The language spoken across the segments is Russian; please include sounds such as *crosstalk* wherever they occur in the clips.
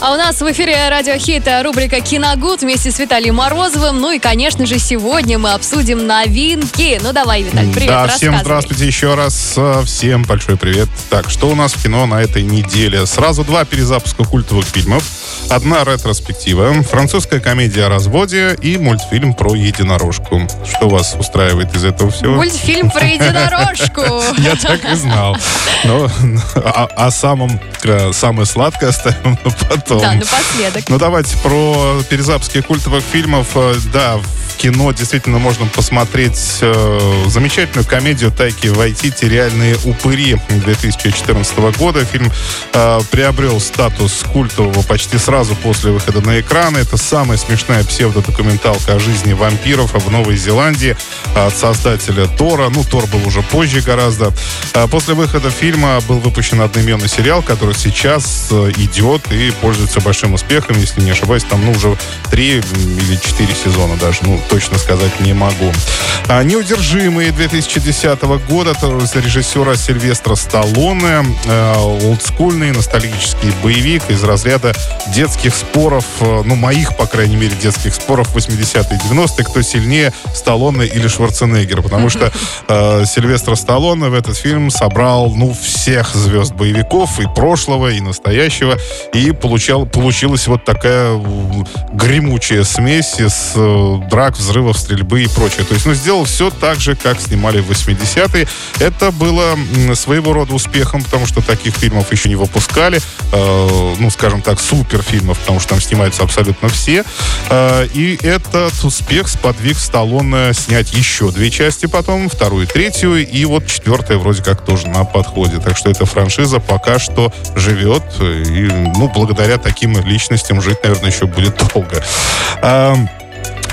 А у нас в эфире радиохит рубрика «Киногуд» вместе с Виталием Морозовым. Ну и, конечно же, сегодня мы обсудим новинки. Ну давай, Виталий, привет, Да, всем здравствуйте еще раз. Э, всем большой привет. Так, что у нас в кино на этой неделе? Сразу два перезапуска культовых фильмов. Одна ретроспектива, французская комедия о разводе и мультфильм про единорожку. Что вас устраивает из этого всего? Мультфильм про *laughs* единорожку. Я так и знал. Но *laughs* о самом э, самое сладкое оставим на потом. Да, напоследок. Ну давайте про перезапуски культовых фильмов. Э, да, кино действительно можно посмотреть э, замечательную комедию Тайки Вайтити «Реальные упыри» 2014 года. Фильм э, приобрел статус культового почти сразу после выхода на экраны. Это самая смешная псевдодокументалка о жизни вампиров в Новой Зеландии от создателя Тора. Ну, Тор был уже позже гораздо. Э, после выхода фильма был выпущен одноименный сериал, который сейчас э, идет и пользуется большим успехом. Если не ошибаюсь, там ну, уже три или четыре сезона даже. Ну, точно сказать не могу. А, «Неудержимые» 2010 года режиссера Сильвестра Сталлоне. А, олдскульный ностальгический боевик из разряда детских споров, а, ну, моих, по крайней мере, детских споров 80-е 90-е, кто сильнее, Сталлоне или Шварценеггер. Потому что э, Сильвестр Сталлоне в этот фильм собрал, ну, всех звезд боевиков и прошлого, и настоящего. И получал, получилась вот такая гремучая смесь из э, драк, взрывов, стрельбы и прочее. То есть, ну, сделал все так же, как снимали в 80-е. Это было своего рода успехом, потому что таких фильмов еще не выпускали. Э, ну, скажем так, суперфильмов, потому что там снимаются абсолютно все. Э, и этот успех сподвиг Сталлоне снять еще две части потом, вторую третью, и вот четвертая вроде как тоже на подходе. Так что эта франшиза пока что живет, и, ну, благодаря таким личностям жить, наверное, еще будет долго. Эм,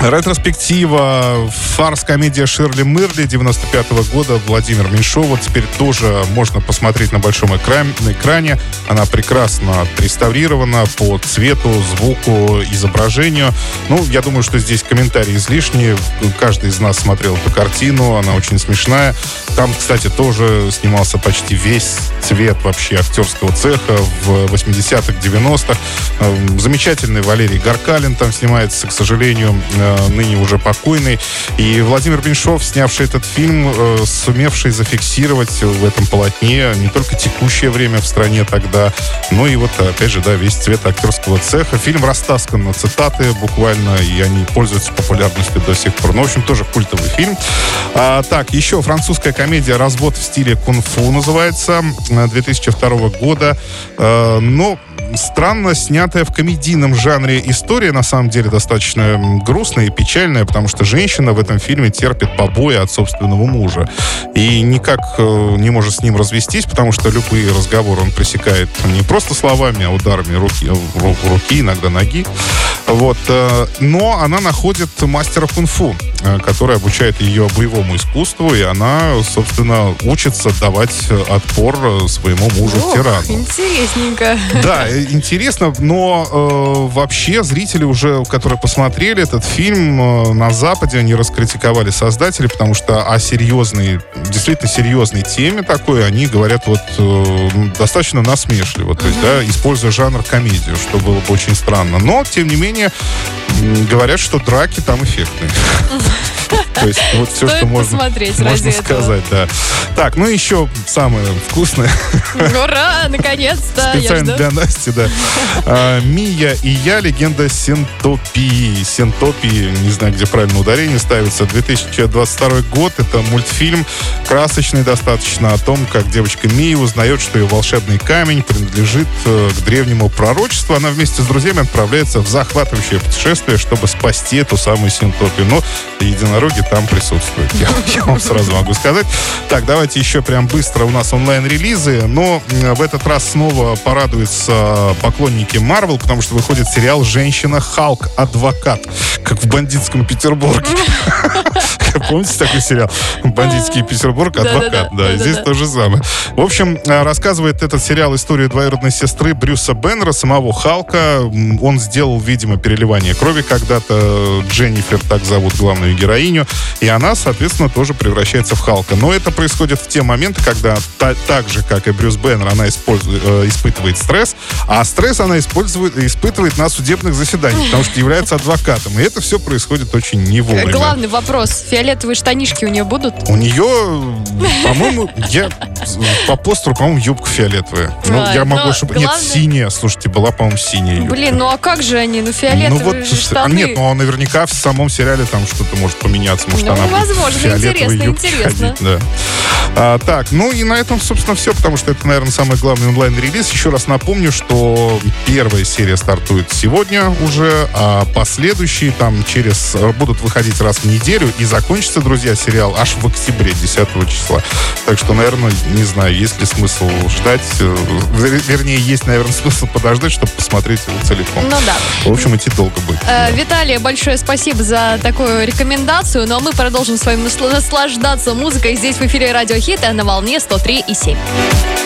Ретроспектива, фарс-комедия Ширли Мырли 95 -го года Владимир Меньшова. Теперь тоже можно посмотреть на большом экране, на экране. Она прекрасно отреставрирована по цвету, звуку, изображению. Ну, я думаю, что здесь комментарии излишние. Каждый из нас смотрел эту картину. Она очень смешная. Там, кстати, тоже снимался почти весь цвет вообще актерского цеха в 80-х, 90-х. Эм, замечательный Валерий Гаркалин там снимается, к сожалению, Э, ныне уже покойный. И Владимир Меньшов, снявший этот фильм, э, сумевший зафиксировать в этом полотне не только текущее время в стране тогда, но и вот, опять же, да, весь цвет актерского цеха. Фильм растаскан на цитаты буквально, и они пользуются популярностью до сих пор. Ну, в общем, тоже культовый фильм. А, так, еще французская комедия «Развод в стиле кунг-фу» называется, 2002 года. А, но странно снятая в комедийном жанре история, на самом деле, достаточно грустная и печальная, потому что женщина в этом фильме терпит побои от собственного мужа. И никак э, не может с ним развестись, потому что любые разговоры он пресекает не просто словами, а ударами руки, руки иногда ноги. Вот. Э, но она находит мастера кунг-фу, э, который обучает ее боевому искусству, и она, собственно, учится давать отпор своему мужу-тирану. Интересненько. Да, интересно, но э, вообще зрители уже, которые посмотрели этот фильм э, на Западе, они раскритиковали создателей, потому что о серьезной, действительно серьезной теме такой, они говорят вот э, достаточно насмешливо, то есть, да, используя жанр комедию, что было бы очень странно. Но, тем не менее, говорят, что драки там эффектные. *laughs* То есть вот все, что можно, можно сказать, да. Так, ну еще самое вкусное. Ура, наконец-то! Специально для Насти, да. А, Мия и я, легенда Синтопии. Синтопии, не знаю, где правильно ударение ставится. 2022 год. Это мультфильм красочный достаточно о том, как девочка Мия узнает, что ее волшебный камень принадлежит э, к древнему пророчеству. Она вместе с друзьями отправляется в захватывающее путешествие, чтобы спасти эту самую Синтопию. Но единороги там присутствуют. Я, я вам сразу могу сказать. Так, давайте еще прям быстро. У нас онлайн-релизы. Но в этот раз снова порадуются поклонники Марвел, потому что выходит сериал «Женщина Халк. Адвокат». Как в бандитском Петербурге. *laughs* Помните такой сериал? Бандитский Петербург, адвокат. Да, здесь то же самое. В общем, э, рассказывает этот сериал историю двоюродной сестры Брюса Беннера, самого Халка. Он сделал, видимо, переливание крови когда-то. Дженнифер, так зовут главную героиню. И она, соответственно, тоже превращается в Халка. Но это происходит в те моменты, когда та, так же, как и Брюс Беннер, она использует, э, испытывает стресс, а стресс она использует, испытывает на судебных заседаниях, потому что является адвокатом. И это все происходит очень не вовремя. Главный вопрос. Фиолетовые штанишки у нее будут? У нее, по-моему, я по постеру, по-моему, юбка фиолетовая. Ну, я могу ошибаться. Главное... Нет, синяя, слушайте, была, по-моему, синяя юбка. Блин, ну а как же они? Ну, фиолетовые ну, вот, штаны. Нет, ну, а наверняка в самом сериале там что-то может поменяться. Может, ну, она возможно, интересно, интересно. Ходить, да. а, так, ну и на этом, собственно, все, потому что это, наверное, самый главный онлайн-релиз. Еще раз напомню, что первая серия стартует сегодня уже, а последующие там через будут выходить раз в неделю и закончится, друзья, сериал аж в октябре, 10 числа. Так что, наверное, не знаю, есть ли смысл ждать. Э, вернее, есть, наверное, *laughs* смысл подождать, чтобы посмотреть его целиком. Ну да. В общем, идти долго будет. Э, Виталий, большое спасибо за такую рекомендацию. Ну а мы продолжим с вами наслаждаться музыкой здесь в эфире Радио Хит на волне 103,7.